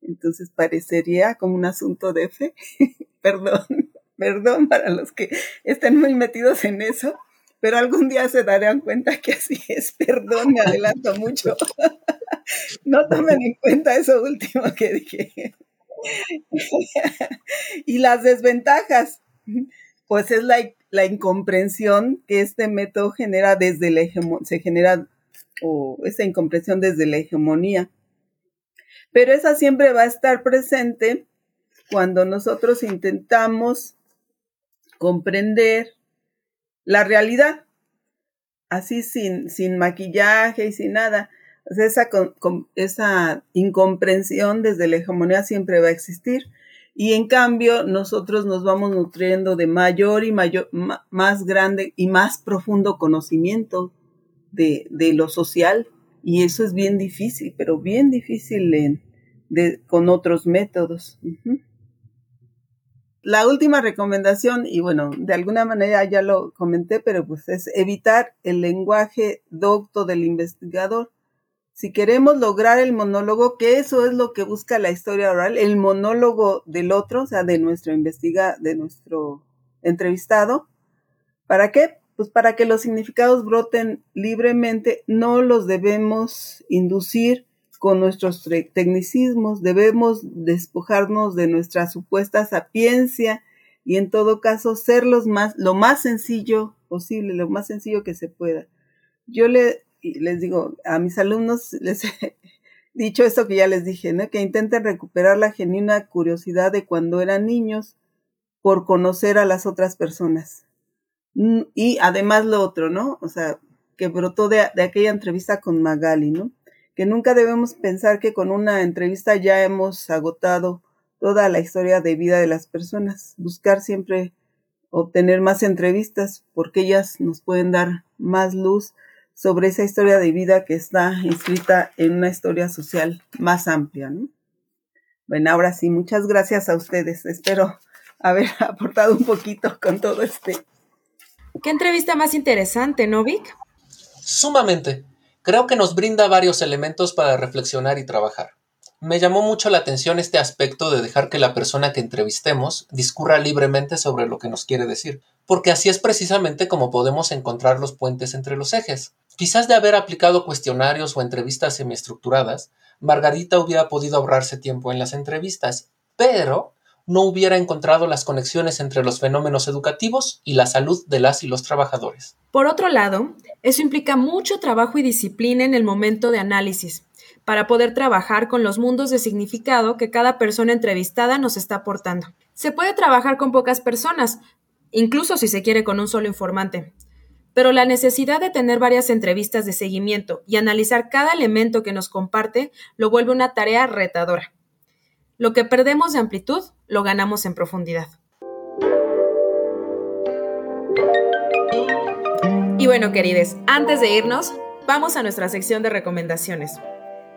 Entonces parecería como un asunto de fe. perdón, perdón para los que estén muy metidos en eso, pero algún día se darán cuenta que así es. Perdón, me adelanto mucho. no tomen en cuenta eso último que dije. y las desventajas, pues es la la incomprensión que este método genera desde la hegemonía, se genera, o esa incomprensión desde la hegemonía. Pero esa siempre va a estar presente cuando nosotros intentamos comprender la realidad, así sin, sin maquillaje y sin nada. esa, esa incomprensión desde la hegemonía siempre va a existir y en cambio nosotros nos vamos nutriendo de mayor y mayor, más grande y más profundo conocimiento de, lo social y eso es bien difícil, pero bien difícil con otros métodos. La última recomendación, y bueno, de alguna manera ya lo comenté, pero pues es evitar el lenguaje docto del investigador si queremos lograr el monólogo, que eso es lo que busca la historia oral, el monólogo del otro, o sea, de nuestro investiga, de nuestro entrevistado. ¿Para qué? Pues para que los significados broten libremente, no los debemos inducir con nuestros tecnicismos, debemos despojarnos de nuestra supuesta sapiencia y en todo caso ser los más, lo más sencillo posible, lo más sencillo que se pueda. Yo le les digo, a mis alumnos les he dicho esto que ya les dije, ¿no? Que intenten recuperar la genuina curiosidad de cuando eran niños por conocer a las otras personas. Mm, y además lo otro, ¿no? O sea, que brotó de, de aquella entrevista con Magali, ¿no? Que nunca debemos pensar que con una entrevista ya hemos agotado toda la historia de vida de las personas. Buscar siempre obtener más entrevistas porque ellas nos pueden dar más luz sobre esa historia de vida que está inscrita en una historia social más amplia. ¿no? Bueno, ahora sí, muchas gracias a ustedes. Espero haber aportado un poquito con todo este. Qué entrevista más interesante, ¿no, Vic? Sumamente. Creo que nos brinda varios elementos para reflexionar y trabajar. Me llamó mucho la atención este aspecto de dejar que la persona que entrevistemos discurra libremente sobre lo que nos quiere decir, porque así es precisamente como podemos encontrar los puentes entre los ejes. Quizás de haber aplicado cuestionarios o entrevistas semiestructuradas, Margarita hubiera podido ahorrarse tiempo en las entrevistas, pero no hubiera encontrado las conexiones entre los fenómenos educativos y la salud de las y los trabajadores. Por otro lado, eso implica mucho trabajo y disciplina en el momento de análisis, para poder trabajar con los mundos de significado que cada persona entrevistada nos está aportando. Se puede trabajar con pocas personas, incluso si se quiere con un solo informante. Pero la necesidad de tener varias entrevistas de seguimiento y analizar cada elemento que nos comparte lo vuelve una tarea retadora. Lo que perdemos de amplitud, lo ganamos en profundidad. Y bueno, queridos, antes de irnos, vamos a nuestra sección de recomendaciones.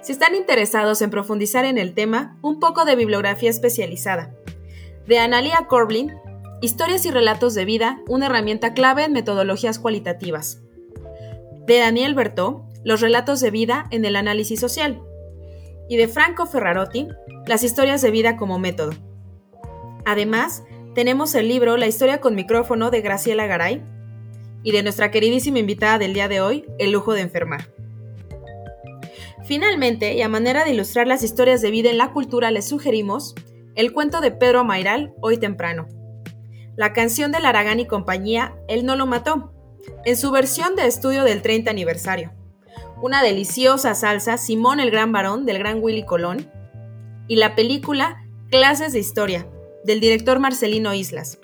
Si están interesados en profundizar en el tema, un poco de bibliografía especializada. De Analia Corblin, Historias y relatos de vida, una herramienta clave en metodologías cualitativas. De Daniel Bertó, Los relatos de vida en el análisis social. Y de Franco Ferrarotti, Las historias de vida como método. Además, tenemos el libro La historia con micrófono de Graciela Garay y de nuestra queridísima invitada del día de hoy, El lujo de enfermar. Finalmente, y a manera de ilustrar las historias de vida en la cultura, les sugerimos el cuento de Pedro Mairal, Hoy temprano. La canción de Aragán y compañía, Él no lo mató, en su versión de estudio del 30 aniversario. Una deliciosa salsa, Simón el Gran Varón, del gran Willy Colón. Y la película Clases de Historia, del director Marcelino Islas,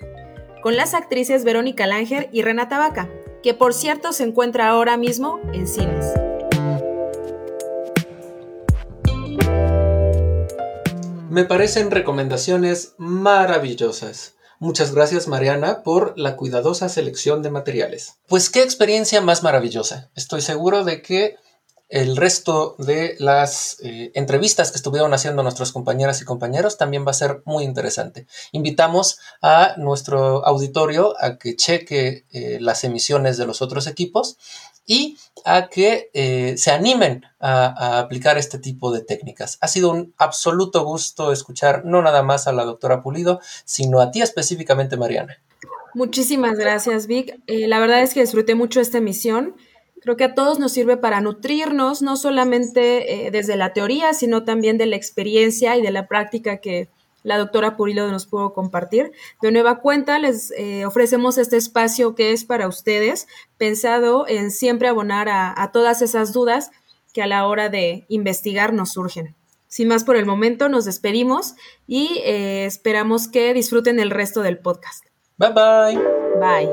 con las actrices Verónica Langer y Renata Vaca, que por cierto se encuentra ahora mismo en cines. Me parecen recomendaciones maravillosas. Muchas gracias Mariana por la cuidadosa selección de materiales. Pues qué experiencia más maravillosa. Estoy seguro de que el resto de las eh, entrevistas que estuvieron haciendo nuestras compañeras y compañeros también va a ser muy interesante. Invitamos a nuestro auditorio a que cheque eh, las emisiones de los otros equipos y a que eh, se animen a, aplicar este tipo de técnicas. Ha sido un absoluto gusto escuchar no nada más a la doctora Pulido, sino a ti específicamente, Mariana. Muchísimas gracias, Vic. La verdad es que disfruté mucho esta emisión. Creo que a todos nos sirve para nutrirnos, no solamente eh, desde la teoría, sino también de la experiencia y de la práctica que, la doctora Purilo nos pudo compartir. De nueva cuenta, les eh, ofrecemos este espacio que es para ustedes, pensado en siempre abonar a, todas esas dudas que a la hora de investigar nos surgen. Sin más por el momento, nos despedimos y eh, esperamos que disfruten el resto del podcast. Bye bye. Bye.